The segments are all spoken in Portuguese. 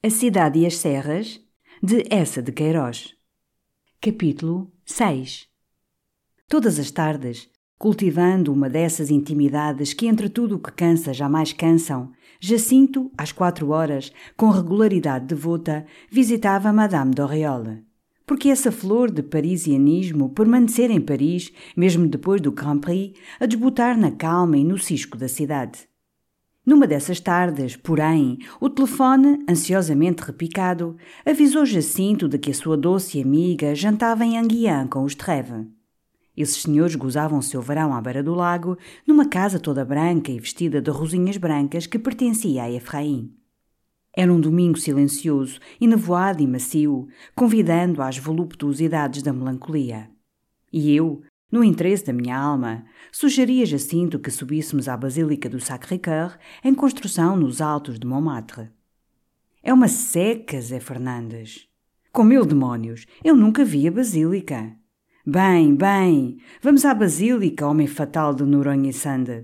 A Cidade e as Serras, de Essa de Queiroz. Capítulo 6 Todas as tardes, cultivando uma dessas intimidades que entre tudo o que cansa jamais cansam, Jacinto, às quatro horas, com regularidade devota, visitava Madame d'Auréole. Porque essa flor de parisianismo permanecer em Paris, mesmo depois do Grand Prix, a desbotar na calma e no cisco da cidade. Numa dessas tardes, porém, o telefone, ansiosamente repicado, avisou Jacinto de que a sua doce amiga jantava em Anguian com os Treve. Esses senhores gozavam seu verão à beira do lago, numa casa toda branca e vestida de rosinhas brancas que pertencia a Efraim. Era um domingo silencioso, enevoado e macio, convidando às voluptuosidades da melancolia. E eu, no interesse da minha alma, sugeria Jacinto que subíssemos à Basílica do Sacré-Cœur em construção nos altos de Montmartre. É uma seca, Zé Fernandes. Com mil demónios, eu nunca vi a Basílica. Bem, bem, vamos à Basílica, homem fatal de Noronha e Sanda.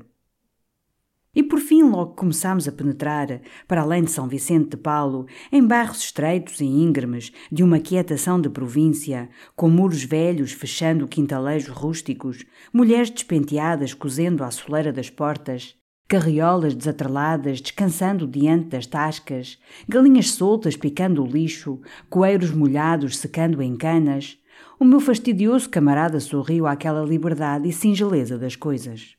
E por fim logo começámos a penetrar, para além de São Vicente de Paulo, em bairros estreitos e íngremes de uma quietação de província, com muros velhos fechando quintalejos rústicos, mulheres despenteadas cozendo à soleira das portas, carriolas desatreladas descansando diante das tascas, galinhas soltas picando o lixo, coeiros molhados secando em canas, o meu fastidioso camarada sorriu àquela liberdade e singeleza das coisas.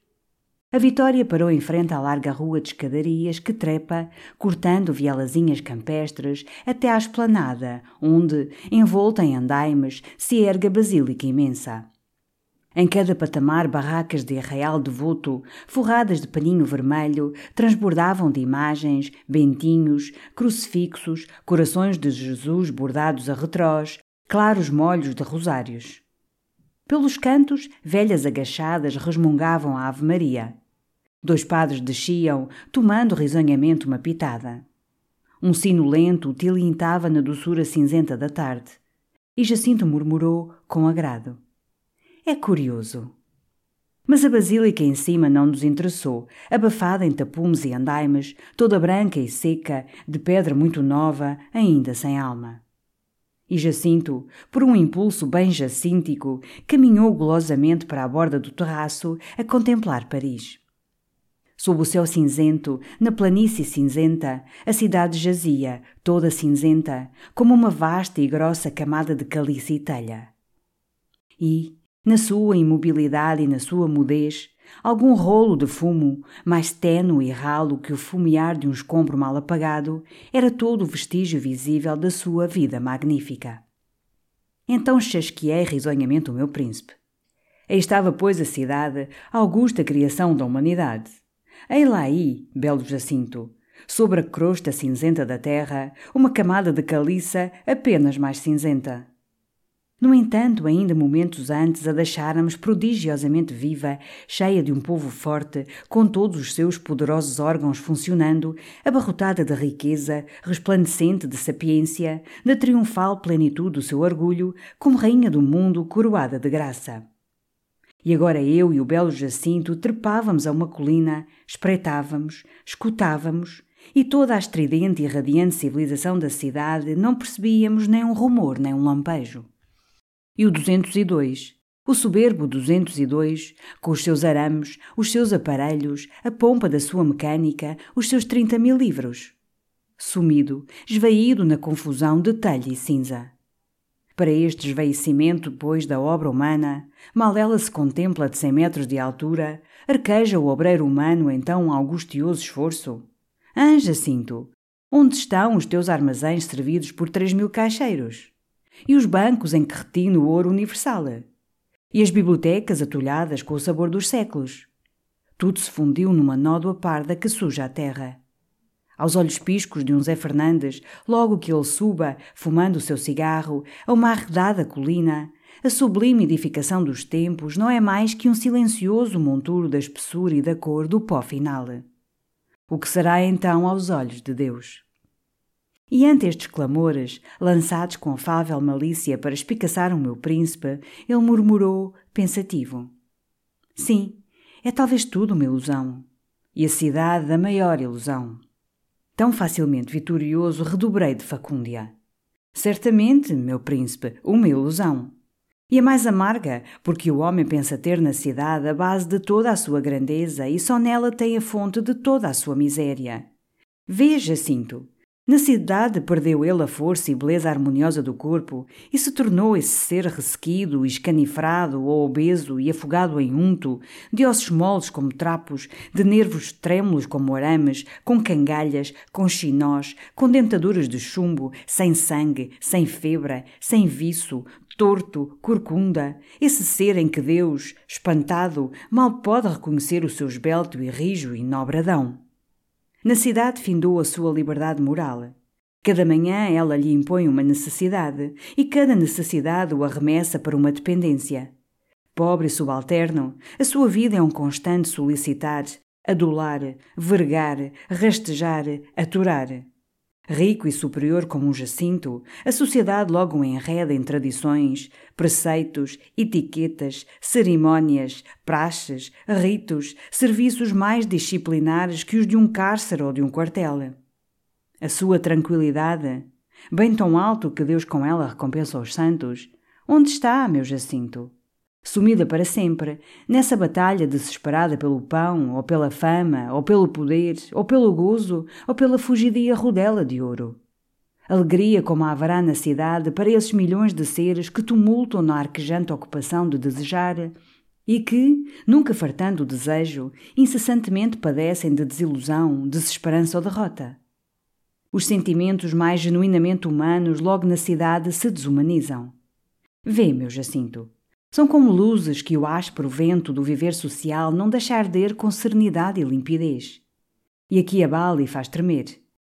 A Vitória parou em frente à larga rua de escadarias que trepa, cortando vielazinhas campestres, até à esplanada, onde, envolta em andaimes, se ergue a basílica imensa. Em cada patamar, barracas de arraial devoto, forradas de paninho vermelho, transbordavam de imagens, bentinhos, crucifixos, corações de Jesus bordados a retrós, claros molhos de rosários. Pelos cantos, velhas agachadas resmungavam a Ave Maria. Dois padres desciam, tomando risonhamente uma pitada. Um sino lento tilintava na doçura cinzenta da tarde. E Jacinto murmurou com agrado. É curioso. Mas a basílica em cima não nos interessou, abafada em tapumes e andaimes, toda branca e seca, de pedra muito nova, ainda sem alma. E Jacinto, por um impulso bem jacíntico, caminhou golosamente para a borda do terraço a contemplar Paris. Sob o céu cinzento, na planície cinzenta, a cidade jazia, toda cinzenta, como uma vasta e grossa camada de caliça e telha. E, na sua imobilidade e na sua mudez, algum rolo de fumo, mais tenue e ralo que o fumear de um escombro mal apagado, era todo o vestígio visível da sua vida magnífica. Então chasqueei risonhamente o meu príncipe. Aí estava, pois, a cidade, a augusta criação da humanidade Ei lá aí, belo Jacinto, sobre a crosta cinzenta da terra, uma camada de caliça apenas mais cinzenta. No entanto, ainda momentos antes a deixáramos prodigiosamente viva, cheia de um povo forte, com todos os seus poderosos órgãos funcionando, abarrotada de riqueza, resplandecente de sapiência, da triunfal plenitude do seu orgulho, como rainha do mundo coroada de graça. E agora eu e o belo Jacinto trepávamos a uma colina, espreitávamos, escutávamos, e toda a estridente e radiante civilização da cidade não percebíamos nem um rumor nem um lampejo. E o 202, o soberbo 202, com os seus arames, os seus aparelhos, a pompa da sua mecânica, os seus trinta mil livros. Sumido, esvaído na confusão de telha e cinza. Para este esvaecimento, pois, da obra humana, mal ela se contempla de cem metros de altura, arqueja o obreiro humano então um angustioso esforço. Anja, Jacinto, onde estão os teus armazéns servidos por três mil caixeiros? E os bancos em que retina o ouro universal? E as bibliotecas atulhadas com o sabor dos séculos? Tudo se fundiu numa nódoa parda que suja a terra. Aos olhos piscos de um Zé Fernandes, logo que ele suba, fumando o seu cigarro, a uma arredada colina, a sublime edificação dos tempos não é mais que um silencioso monturo da espessura e da cor do pó final. O que será então aos olhos de Deus? E ante estes clamores, lançados com afável malícia para espicaçar o meu príncipe, ele murmurou, pensativo: Sim, é talvez tudo uma ilusão. E a cidade a maior ilusão. Tão facilmente vitorioso redobrei de facúndia. Certamente, meu príncipe, uma ilusão. E a mais amarga, porque o homem pensa ter na cidade a base de toda a sua grandeza e só nela tem a fonte de toda a sua miséria. Veja, Cinto, na cidade perdeu ele a força e beleza harmoniosa do corpo e se tornou esse ser ressequido, escanifrado ou obeso e afogado em unto, de ossos moles como trapos, de nervos trêmulos como arames, com cangalhas, com chinós, com dentaduras de chumbo, sem sangue, sem febra, sem viço, torto, corcunda, esse ser em que Deus, espantado, mal pode reconhecer o seu esbelto e rijo e nobre Adão. Na cidade findou a sua liberdade moral. Cada manhã ela lhe impõe uma necessidade e cada necessidade o arremessa para uma dependência. Pobre e subalterno, a sua vida é um constante solicitar, adular, vergar, rastejar, aturar. Rico e superior como um jacinto, a sociedade logo enreda em tradições, preceitos, etiquetas, cerimónias, praxes, ritos, serviços mais disciplinares que os de um cárcere ou de um quartel. A sua tranquilidade, bem tão alto que Deus com ela recompensa os santos, onde está, meu Jacinto? Sumida para sempre, nessa batalha desesperada pelo pão, ou pela fama, ou pelo poder, ou pelo gozo, ou pela fugidia rodela de ouro. Alegria como haverá na cidade para esses milhões de seres que tumultam na arquejante ocupação de desejar e que, nunca fartando o desejo, incessantemente padecem de desilusão, desesperança ou derrota. Os sentimentos mais genuinamente humanos logo na cidade se desumanizam. Vê, meu Jacinto, são como luzes que o áspero vento do viver social não deixa arder com serenidade e limpidez. E aqui abala e faz tremer,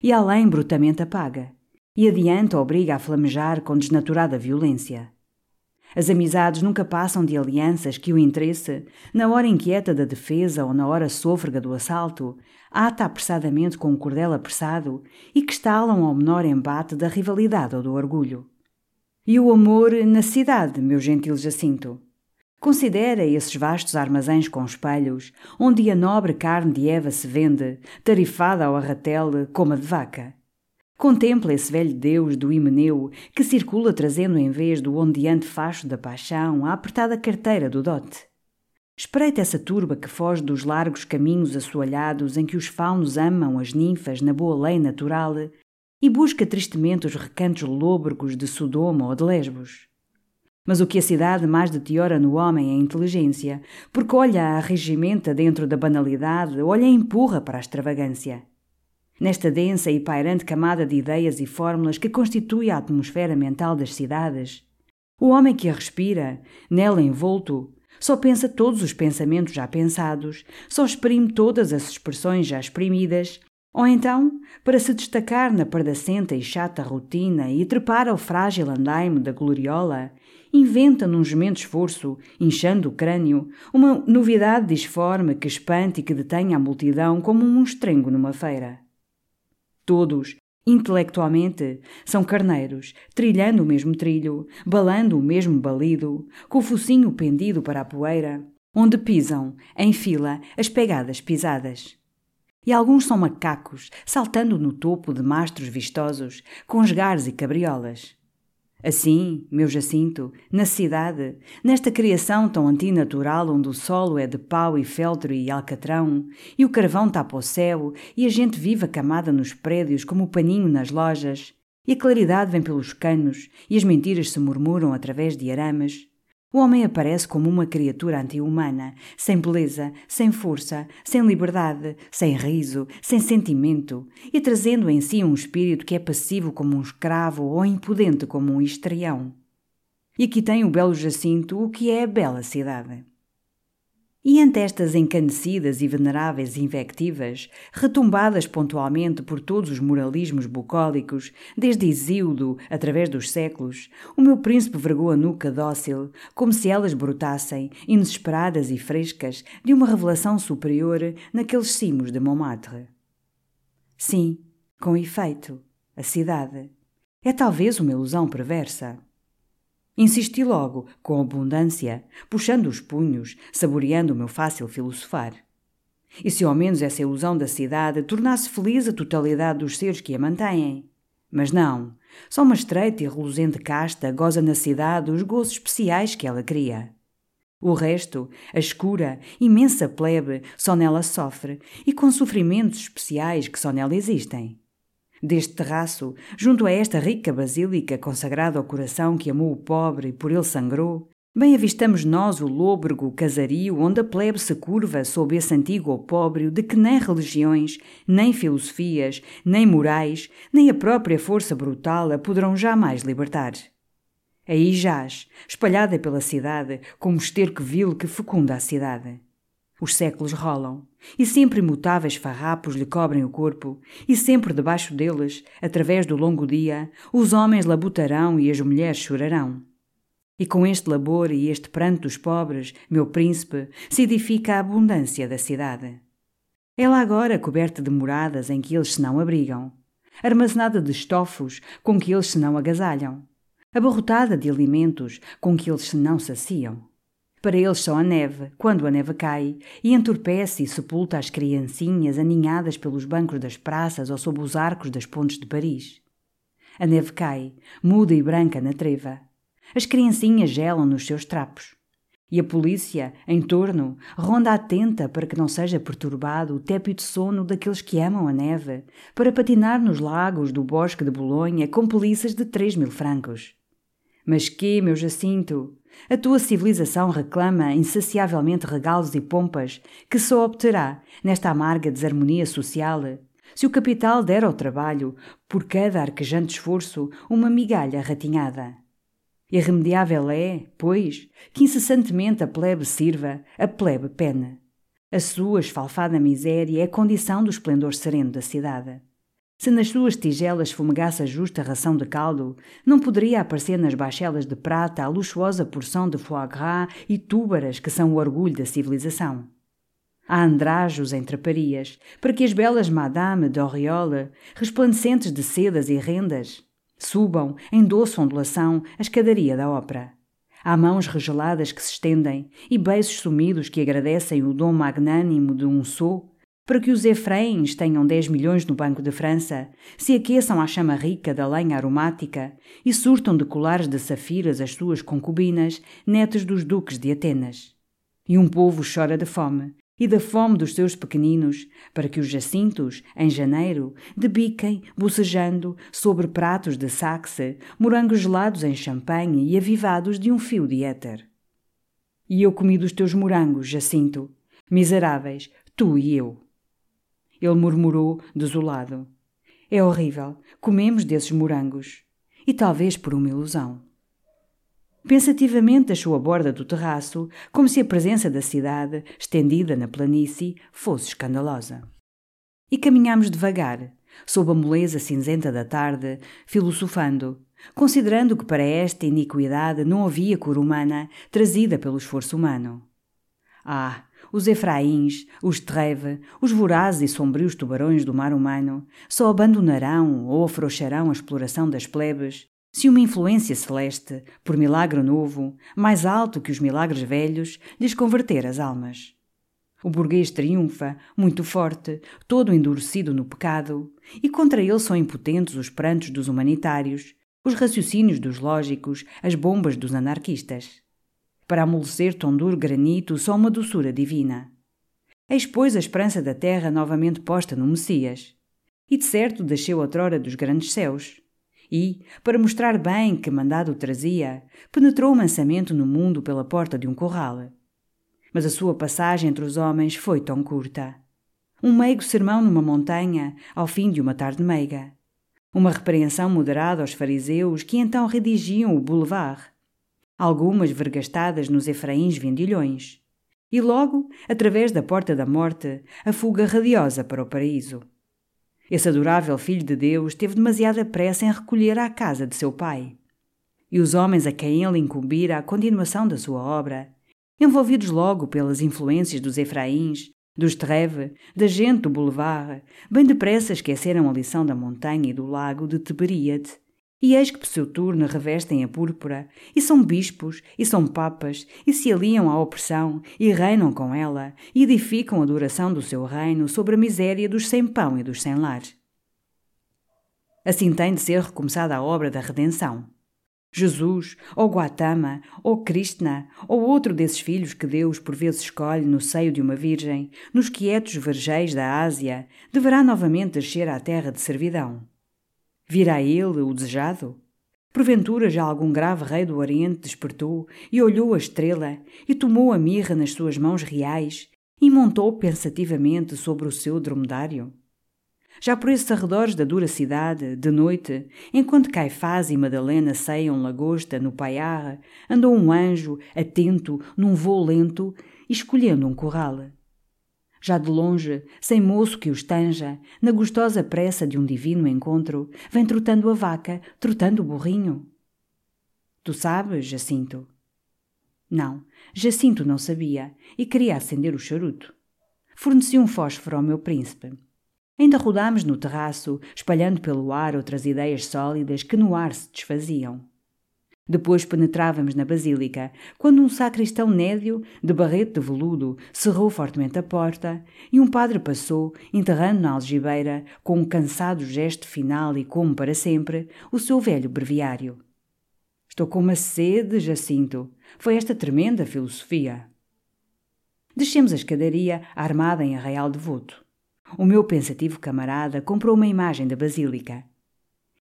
e além brutamente apaga, e adianta obriga a flamejar com desnaturada violência. As amizades nunca passam de alianças que o interesse, na hora inquieta da defesa ou na hora sôfrega do assalto, ata apressadamente com um cordel apressado e que estalam ao menor embate da rivalidade ou do orgulho. E o amor na cidade, meu gentil Jacinto. Considera esses vastos armazéns com espelhos, onde a nobre carne de Eva se vende, tarifada ao arratel como a de vaca. Contempla esse velho Deus do Himeneu que circula trazendo em vez do ondeante facho da paixão a apertada carteira do dote. Espreita essa turba que foge dos largos caminhos assoalhados em que os faunos amam as ninfas na boa lei natural e busca tristemente os recantos lôbregos de Sodoma ou de Lesbos. Mas o que a cidade mais deteriora no homem é a inteligência, porque olha a regimenta dentro da banalidade, olha e empurra para a extravagância. Nesta densa e pairante camada de ideias e fórmulas que constitui a atmosfera mental das cidades, o homem que a respira, nela envolto, só pensa todos os pensamentos já pensados, só exprime todas as expressões já exprimidas ou então, para se destacar na pardacenta e chata rotina e trepar ao frágil andaime da gloriola, inventa num gemento esforço, inchando o crânio, uma novidade disforme que espante e que detenha a multidão como um estrengo numa feira. Todos, intelectualmente, são carneiros, trilhando o mesmo trilho, balando o mesmo balido, com o focinho pendido para a poeira, onde pisam, em fila, as pegadas pisadas e alguns são macacos, saltando no topo de mastros vistosos, com esgares e cabriolas. Assim, meu Jacinto, na cidade, nesta criação tão antinatural onde o solo é de pau e feltro e alcatrão, e o carvão tapa o céu, e a gente vive acamada nos prédios como o paninho nas lojas, e a claridade vem pelos canos, e as mentiras se murmuram através de arames, o homem aparece como uma criatura anti-humana, sem beleza, sem força, sem liberdade, sem riso, sem sentimento, e trazendo em si um espírito que é passivo como um escravo ou impudente como um histrião. E aqui tem o belo Jacinto o que é a bela cidade. E ante estas encanecidas e veneráveis invectivas, retumbadas pontualmente por todos os moralismos bucólicos, desde Isíodo, através dos séculos, o meu príncipe vergou a nuca dócil, como se elas brotassem, inesperadas e frescas, de uma revelação superior naqueles cimos de Montmartre. Sim, com efeito, a cidade. É talvez uma ilusão perversa. Insisti logo, com abundância, puxando os punhos, saboreando o meu fácil filosofar. E se ao menos essa ilusão da cidade tornasse feliz a totalidade dos seres que a mantêm? Mas não, só uma estreita e reluzente casta goza na cidade os gozos especiais que ela cria. O resto, a escura, imensa plebe, só nela sofre, e com sofrimentos especiais que só nela existem. Deste terraço, junto a esta rica basílica consagrada ao coração que amou o pobre e por ele sangrou, bem avistamos nós o lôbrego casario onde a plebe se curva sob esse antigo opróbrio de que nem religiões, nem filosofias, nem morais, nem a própria força brutal a poderão jamais libertar. Aí jaz, espalhada pela cidade, como esterco vil que fecunda a cidade. Os séculos rolam, e sempre imutáveis farrapos lhe cobrem o corpo, e sempre debaixo deles, através do longo dia, os homens labutarão e as mulheres chorarão. E com este labor e este pranto dos pobres, meu príncipe, se edifica a abundância da cidade. Ela agora coberta de moradas em que eles se não abrigam, armazenada de estofos com que eles se não agasalham, abarrotada de alimentos com que eles se não saciam. Para eles só a neve, quando a neve cai, e entorpece e sepulta as criancinhas aninhadas pelos bancos das praças ou sob os arcos das pontes de Paris. A neve cai, muda e branca na treva. As criancinhas gelam nos seus trapos. E a polícia, em torno, ronda atenta para que não seja perturbado o tépido sono daqueles que amam a neve, para patinar nos lagos do bosque de Bolonha com polícias de três mil francos. Mas que, meu Jacinto, a tua civilização reclama insaciavelmente regalos e pompas que só obterá, nesta amarga desarmonia social, se o capital der ao trabalho, por cada arquejante esforço, uma migalha ratinhada. Irremediável é, pois, que incessantemente a plebe sirva, a plebe pena. A sua esfalfada miséria é a condição do esplendor sereno da cidade. Se nas suas tigelas fumegasse a justa ração de caldo, não poderia aparecer nas bachelas de prata a luxuosa porção de foie gras e túbaras que são o orgulho da civilização. Há andrajos em traparias, para que as belas Madame d'Oriole, resplandecentes de sedas e rendas, subam, em doce ondulação, a escadaria da ópera. Há mãos regeladas que se estendem e beiços sumidos que agradecem o dom magnânimo de um sou para que os Efrains tenham 10 milhões no Banco de França, se aqueçam à chama rica da lenha aromática e surtam de colares de safiras as suas concubinas, netas dos duques de Atenas. E um povo chora de fome, e da fome dos seus pequeninos, para que os jacintos, em janeiro, debiquem, bocejando, sobre pratos de saxe, morangos gelados em champanhe e avivados de um fio de éter. E eu comi dos teus morangos, Jacinto, miseráveis, tu e eu. Ele murmurou, desolado. É horrível. Comemos desses morangos. E talvez por uma ilusão. Pensativamente achou a borda do terraço, como se a presença da cidade, estendida na planície, fosse escandalosa. E caminhámos devagar, sob a moleza cinzenta da tarde, filosofando, considerando que para esta iniquidade não havia cor humana trazida pelo esforço humano. Ah, os Efraíns, os Treve, os vorazes e sombrios tubarões do mar humano só abandonarão ou afrouxarão a exploração das plebes se uma influência celeste, por milagre novo, mais alto que os milagres velhos, lhes converter as almas. O burguês triunfa, muito forte, todo endurecido no pecado, e contra ele são impotentes os prantos dos humanitários, os raciocínios dos lógicos, as bombas dos anarquistas. Para amolecer tão duro granito, só uma doçura divina. Eis, pois, a esperança da terra novamente posta no Messias. E de certo desceu outrora dos grandes céus. E, para mostrar bem que mandado trazia, penetrou mansamente no mundo pela porta de um corral. Mas a sua passagem entre os homens foi tão curta. Um meigo sermão numa montanha, ao fim de uma tarde meiga. Uma repreensão moderada aos fariseus que então redigiam o boulevard algumas vergastadas nos Efraíns vendilhões. E logo, através da porta da morte, a fuga radiosa para o paraíso. Esse adorável filho de Deus teve demasiada pressa em recolher à casa de seu pai. E os homens a quem ele incumbira a continuação da sua obra, envolvidos logo pelas influências dos Efraíns, dos Treve, da gente do Boulevard, bem depressa esqueceram a lição da montanha e do lago de Tiberíade e eis que por seu turno revestem a púrpura, e são bispos, e são papas, e se aliam à opressão, e reinam com ela, e edificam a duração do seu reino sobre a miséria dos sem pão e dos sem lar. Assim tem de ser recomeçada a obra da redenção. Jesus, ou Guatama, ou Krishna, ou outro desses filhos que Deus por vezes escolhe no seio de uma virgem, nos quietos vergeis da Ásia, deverá novamente descer à terra de servidão. Virá ele, o desejado? Porventura já algum grave rei do Oriente despertou e olhou a estrela e tomou a mirra nas suas mãos reais e montou pensativamente sobre o seu dromedário? Já por esses arredores da dura cidade, de noite, enquanto Caifás e Madalena ceiam lagosta no paiar, andou um anjo, atento, num voo lento, escolhendo um corral. Já de longe, sem moço que os tanja, na gostosa pressa de um divino encontro, vem trotando a vaca, trotando o burrinho. Tu sabes, Jacinto? Não, Jacinto não sabia e queria acender o charuto. Forneci um fósforo ao meu príncipe. Ainda rodámos no terraço, espalhando pelo ar outras ideias sólidas que no ar se desfaziam. Depois penetrávamos na basílica, quando um sacristão nédio, de barrete de veludo, cerrou fortemente a porta e um padre passou, enterrando na algibeira, com um cansado gesto final e como para sempre, o seu velho breviário. Estou com uma sede, Jacinto. Foi esta tremenda filosofia. Descemos a escadaria, armada em arraial devoto. O meu pensativo camarada comprou uma imagem da basílica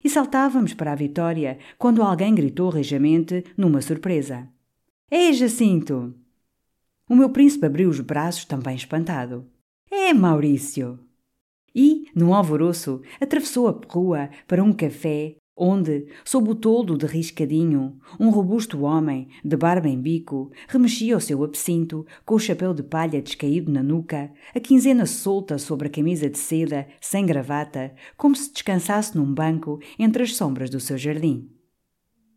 e saltávamos para a vitória quando alguém gritou rejamente, numa surpresa: É Jacinto! O meu príncipe abriu os braços, também espantado. É Maurício! E, num alvoroço, atravessou a rua para um café onde, sob o toldo de riscadinho, um robusto homem, de barba em bico, remexia o seu absinto, com o chapéu de palha descaído na nuca, a quinzena solta sobre a camisa de seda, sem gravata, como se descansasse num banco entre as sombras do seu jardim.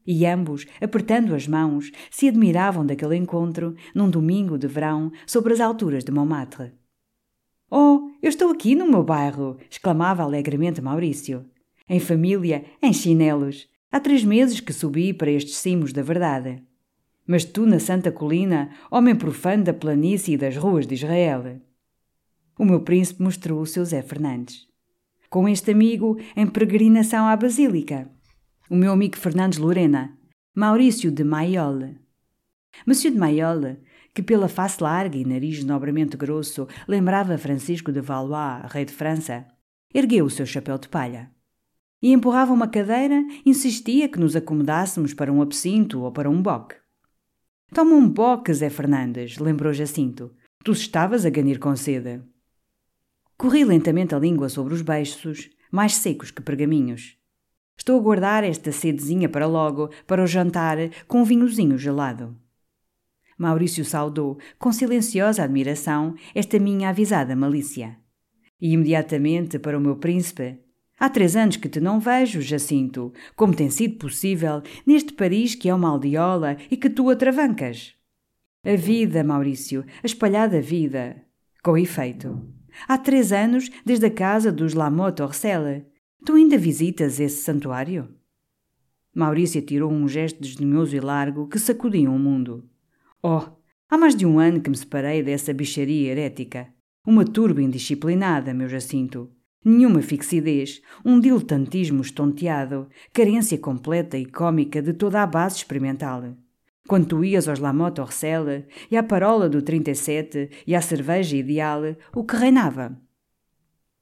E ambos, apertando as mãos, se admiravam daquele encontro, num domingo de verão, sobre as alturas de Montmartre. Oh, eu estou aqui no meu bairro! exclamava alegremente Maurício em família, em chinelos. Há três meses que subi para estes cimos da verdade. Mas tu na Santa Colina, homem profano da planície e das ruas de Israel. O meu príncipe mostrou o seu Zé Fernandes. Com este amigo, em peregrinação à Basílica. O meu amigo Fernandes Lorena, Maurício de Maiol. Monsieur de Maiol, que pela face larga e nariz nobremente grosso lembrava Francisco de Valois, rei de França, ergueu o seu chapéu de palha e empurrava uma cadeira, insistia que nos acomodássemos para um absinto ou para um boque. Toma um boque, Zé Fernandes, lembrou Jacinto. Tu estavas a ganir com sede. Corri lentamente a língua sobre os beiços, mais secos que pergaminhos. Estou a guardar esta sedezinha para logo, para o jantar, com um vinhozinho gelado. Maurício saudou, com silenciosa admiração, esta minha avisada malícia. E imediatamente, para o meu príncipe, Há três anos que te não vejo, Jacinto. Como tem sido possível neste Paris que é uma aldeola e que tu atravancas? A vida, Maurício, a espalhada vida. Com efeito. Há três anos desde a casa dos Lamotte Orcelle. Tu ainda visitas esse santuário? Maurício tirou um gesto desdenhoso e largo que sacudia o mundo. Oh, há mais de um ano que me separei dessa bicharia herética. Uma turba indisciplinada, meu Jacinto. Nenhuma fixidez, um diletantismo estonteado, carência completa e cômica de toda a base experimental. Quando tu ias aos Lamotte Orcelle e à parola do 37 e à cerveja ideal, o que reinava?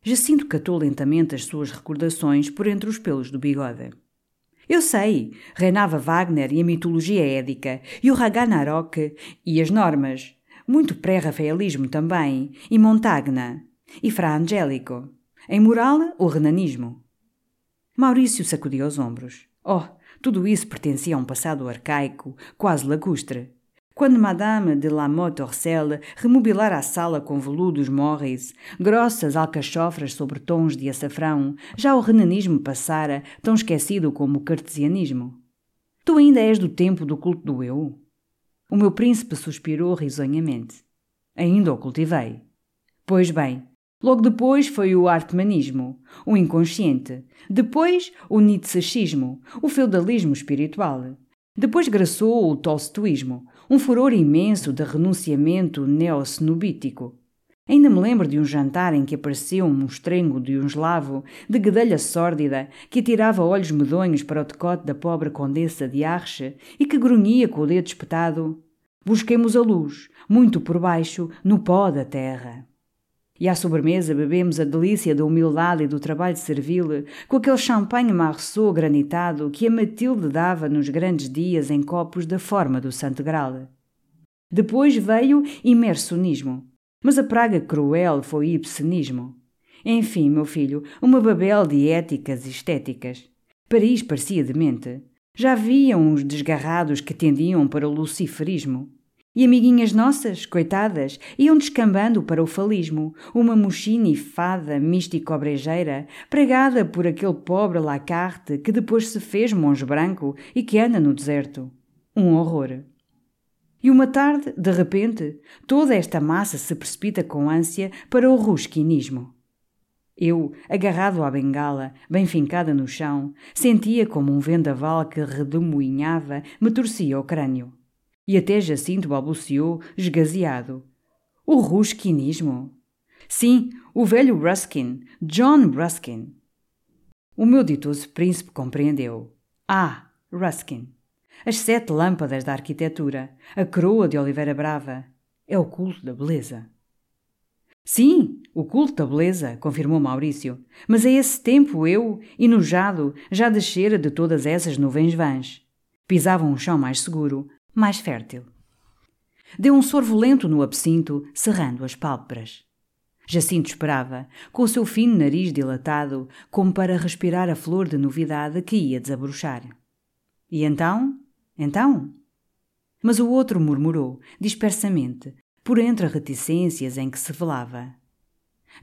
Jacinto catou lentamente as suas recordações por entre os pelos do bigode. Eu sei, reinava Wagner e a mitologia édica, e o Ragnarok e as normas, muito pré-rafaelismo também, e Montagna, e Fra Angelico. Em moral, o renanismo. Maurício sacudiu os ombros. Oh, tudo isso pertencia a um passado arcaico, quase lacustre. quando Madame de la Motte Orcel remobilara a sala com veludos Morris, grossas alcachofras sobre tons de açafrão, já o renanismo passara, tão esquecido como o cartesianismo. Tu ainda és do tempo do culto do eu? O meu príncipe suspirou risonhamente. Ainda o cultivei. Pois bem, logo depois foi o artmanismo, o inconsciente, depois o nietzschismo, o feudalismo espiritual. Depois graçou o tolstoísmo, um furor imenso de renunciamento neocenobítico. Ainda me lembro de um jantar em que apareceu um mostrengo de um eslavo de guedelha sórdida que atirava olhos medonhos para o decote da pobre condessa de Arche e que grunhia com o dedo espetado. Busquemos a luz, muito por baixo, no pó da terra. E à sobremesa bebemos a delícia da humildade e do trabalho servil, com aquele champanhe marceau granitado que a Matilde dava nos grandes dias em copos da forma do Santo Graal. Depois veio imersionismo, mas a praga cruel foi ibsenismo. Enfim, meu filho, uma babel de éticas e estéticas. Paris parecia demente. Já havia uns desgarrados que tendiam para o luciferismo. E amiguinhas nossas, coitadas, iam descambando para o falismo, uma mochine fada místico-brejeira, pregada por aquele pobre Lacarte que depois se fez monge branco e que anda no deserto. Um horror. E uma tarde, de repente, toda esta massa se precipita com ânsia para o rusquinismo. Eu, agarrado à bengala, bem fincada no chão, sentia como um vendaval que redemoinhava me torcia o crânio e até Jacinto balbuciou, esgazeado. O rusquinismo? Sim, o velho Ruskin, John Ruskin. O meu ditoso príncipe compreendeu. Ah, Ruskin. As sete lâmpadas da arquitetura, a coroa de Oliveira Brava. É o culto da beleza. Sim, o culto da beleza, confirmou Maurício. Mas a esse tempo eu, enojado, já descera de todas essas nuvens vãs. Pisava um chão mais seguro, mais fértil. Deu um sorvo lento no absinto, cerrando as pálpebras. Jacinto esperava, com o seu fino nariz dilatado, como para respirar a flor de novidade que ia desabrochar. E então? Então? Mas o outro murmurou, dispersamente, por entre reticências em que se velava.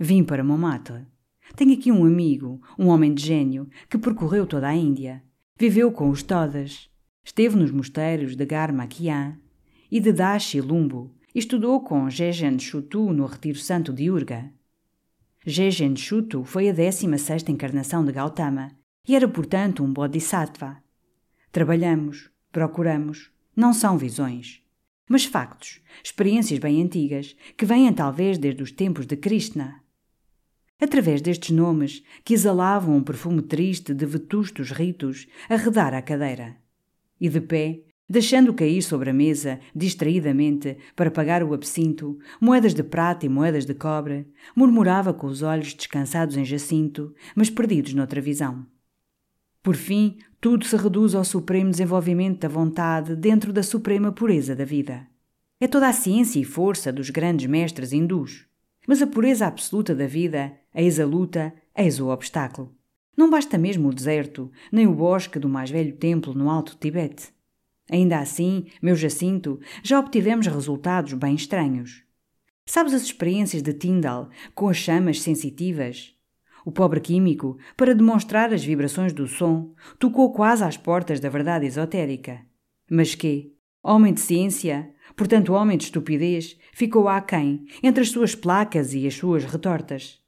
Vim para Montmartre. Tenho aqui um amigo, um homem de gênio, que percorreu toda a Índia. Viveu com os Todas. Esteve nos mosteiros de Garmaquian e de Dashi Lumbo estudou com Jejen Shutu no Retiro Santo de Urga. Jejen Shutu foi a 16 encarnação de Gautama e era, portanto, um bodhisattva. Trabalhamos, procuramos, não são visões, mas factos, experiências bem antigas, que vêm talvez desde os tempos de Krishna. Através destes nomes, que exalavam um perfume triste de vetustos ritos, arredar a cadeira e de pé, deixando cair sobre a mesa, distraidamente, para pagar o absinto, moedas de prata e moedas de cobre, murmurava com os olhos descansados em Jacinto, mas perdidos noutra visão. Por fim, tudo se reduz ao supremo desenvolvimento da vontade dentro da suprema pureza da vida. É toda a ciência e força dos grandes mestres hindus. Mas a pureza absoluta da vida, eis a luta, eis o obstáculo. Não basta mesmo o deserto, nem o bosque do mais velho templo no Alto Tibete. Ainda assim, meu Jacinto, já obtivemos resultados bem estranhos. Sabes as experiências de Tyndall com as chamas sensitivas? O pobre químico, para demonstrar as vibrações do som, tocou quase às portas da verdade esotérica. Mas que, homem de ciência, portanto homem de estupidez, ficou aquém, entre as suas placas e as suas retortas.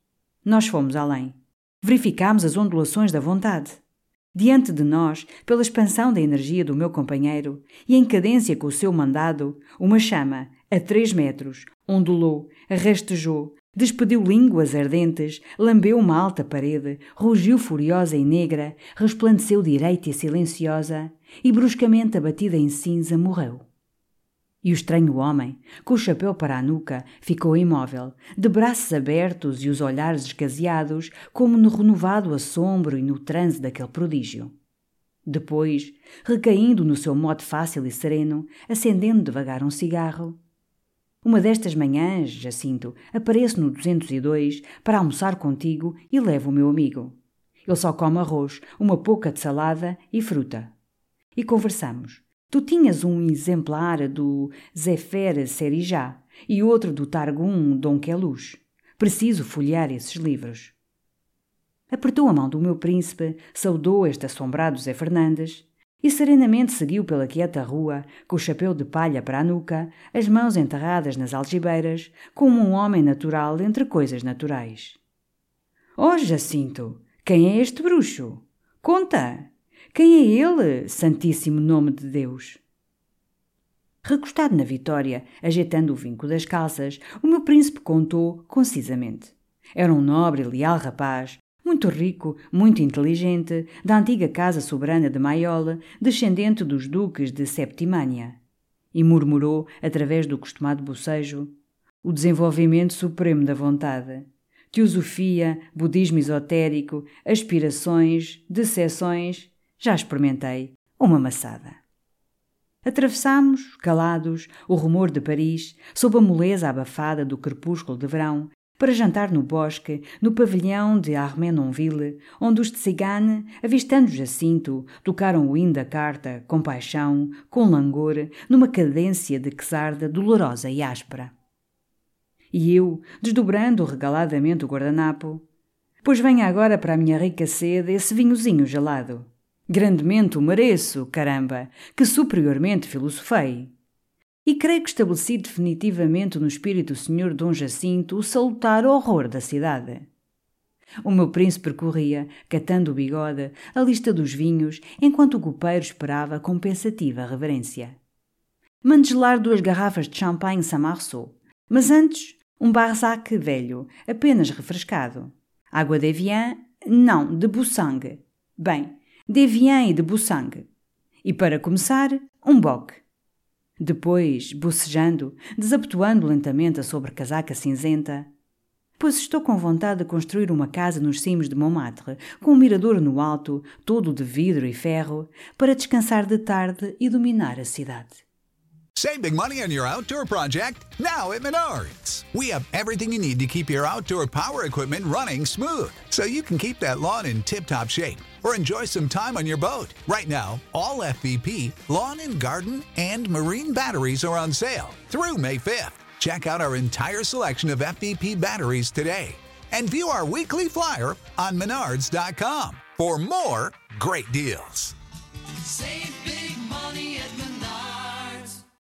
Nós fomos além. Verificámos as ondulações da vontade. Diante de nós, pela expansão da energia do meu companheiro e em cadência com o seu mandado, uma chama, a três metros, ondulou, rastejou, despediu línguas ardentes, lambeu uma alta parede, rugiu furiosa e negra, resplandeceu direita e silenciosa, e bruscamente abatida em cinza morreu. E o estranho homem, com o chapéu para a nuca, ficou imóvel, de braços abertos e os olhares esgazeados, como no renovado assombro e no transe daquele prodígio. Depois, recaindo no seu modo fácil e sereno, acendendo devagar um cigarro. Uma destas manhãs, Jacinto, apareço no 202 para almoçar contigo e levo o meu amigo. Ele só come arroz, uma pouca de salada e fruta. E conversamos Tu tinhas um exemplar do Zéfer Serijá e outro do Targum Dom Queluz. Preciso folhear esses livros. Apertou a mão do meu príncipe, saudou este assombrado Zé Fernandes e serenamente seguiu pela quieta rua, com o chapéu de palha para a nuca, as mãos enterradas nas algibeiras, como um homem natural entre coisas naturais. Oh, Jacinto, quem é este bruxo? Conta! Quem é ele, santíssimo nome de Deus? Recostado na Vitória, ajeitando o vinco das calças, o meu príncipe contou concisamente. Era um nobre e leal rapaz, muito rico, muito inteligente, da antiga casa soberana de Maiola, descendente dos duques de Septimânia. E murmurou, através do costumado bocejo, o desenvolvimento supremo da vontade. Teosofia, budismo esotérico, aspirações, decepções, já experimentei uma maçada. Atravessámos, calados, o rumor de Paris, sob a moleza abafada do crepúsculo de verão, para jantar no bosque, no pavilhão de Armenonville, onde os de Cigane, avistando Jacinto, tocaram o hino da carta, com paixão, com langor, numa cadência de quesarda dolorosa e áspera. E eu, desdobrando regaladamente o guardanapo, pois venha agora para a minha rica sede esse vinhozinho gelado. Grandemente o mereço, caramba, que superiormente filosofei. E creio que estabeleci definitivamente no espírito do senhor Dom Jacinto o salutar horror da cidade. O meu príncipe percorria, catando o bigode, a lista dos vinhos, enquanto o copeiro esperava com pensativa reverência. Mande gelar duas garrafas de champanhe Samarceau, mas antes um Barzac velho, apenas refrescado. Água de Evian? Não, de Boussangue. Bem, de Evian e de Boussangue. E para começar, um boque. Depois, bocejando, desabotoando lentamente a sobrecasaca cinzenta, pois estou com vontade de construir uma casa nos cimos de Montmartre, com um mirador no alto, todo de vidro e ferro, para descansar de tarde e dominar a cidade. Save big money on your outdoor project now at Menards. We have everything you need to keep your outdoor power equipment running smooth so you can keep that lawn in tip top shape or enjoy some time on your boat. Right now, all FVP, lawn and garden, and marine batteries are on sale through May 5th. Check out our entire selection of FVP batteries today and view our weekly flyer on menards.com for more great deals. Save